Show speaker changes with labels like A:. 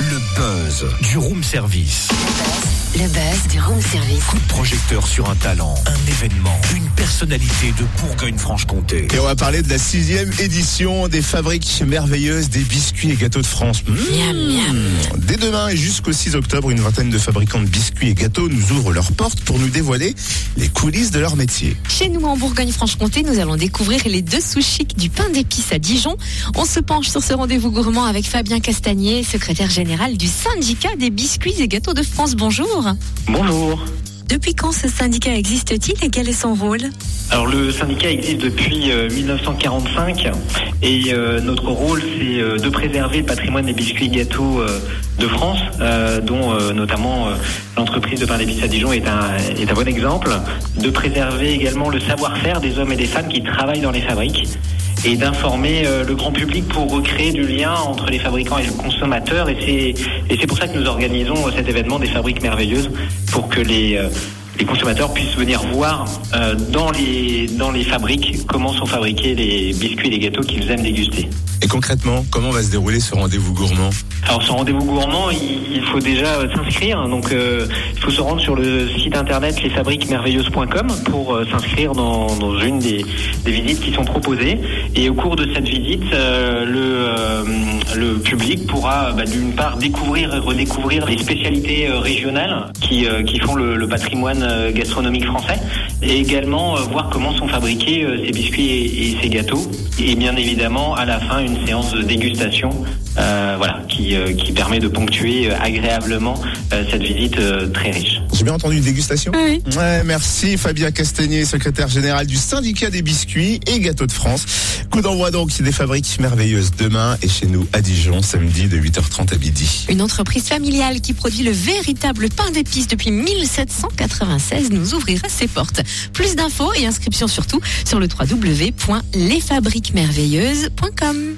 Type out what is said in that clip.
A: Le buzz du room service.
B: Le buzz du room service.
A: Coup de projecteur sur un talent, un événement, une personnalité de Bourgogne-Franche-Comté.
C: Et on va parler de la sixième édition des fabriques merveilleuses des biscuits et gâteaux de France. Mmh.
B: Miam, miam.
C: Dès demain et jusqu'au 6 octobre, une vingtaine de fabricants de biscuits et gâteaux nous ouvrent leurs portes pour nous dévoiler les coulisses de leur métier.
D: Chez nous en Bourgogne-Franche-Comté, nous allons découvrir les dessous chics du pain d'épices à Dijon. On se penche sur ce rendez-vous gourmand avec Fabien Castagnier, secrétaire général du syndicat des biscuits et gâteaux de France. Bonjour.
E: Bonjour.
D: Depuis quand ce syndicat existe-t-il et quel est son rôle?
E: Alors le syndicat existe depuis euh, 1945 et euh, notre rôle c'est euh, de préserver le patrimoine des biscuits et gâteaux euh, de France, euh, dont euh, notamment euh, l'entreprise de pain d'épices à Dijon est un, est un bon exemple, de préserver également le savoir-faire des hommes et des femmes qui travaillent dans les fabriques et d'informer euh, le grand public pour recréer du lien entre les fabricants et le consommateur. Et c'est pour ça que nous organisons euh, cet événement des fabriques merveilleuses pour que les euh, les consommateurs puissent venir voir euh, dans les dans les fabriques comment sont fabriqués les biscuits et les gâteaux qu'ils aiment déguster.
C: Et concrètement, comment va se dérouler ce rendez-vous gourmand?
E: Alors ce rendez-vous gourmand, il, il faut déjà s'inscrire. Donc euh, il faut se rendre sur le site internet lesfabriquesmerveilleuses.com pour euh, s'inscrire dans, dans une des, des visites qui sont proposées. Et au cours de cette visite, le, le public pourra bah, d'une part découvrir et redécouvrir les spécialités régionales qui, qui font le, le patrimoine euh, gastronomique français et également euh, voir comment sont fabriqués euh, ces biscuits et, et ces gâteaux. Et bien évidemment, à la fin, une séance de dégustation euh, voilà, qui, euh, qui permet de ponctuer euh, agréablement euh, cette visite euh, très riche.
C: J'ai bien entendu une dégustation
D: Oui.
C: Ouais, merci Fabien Castagnier, secrétaire général du syndicat des biscuits et gâteaux de France. Coup d'envoi donc des fabriques merveilleuses demain et chez nous à Dijon, samedi de 8h30 à midi.
D: Une entreprise familiale qui produit le véritable pain d'épices depuis 1796 nous ouvrira ses portes. Plus d'infos et inscriptions surtout sur le www.lesfabriquesmerveilleuses.com.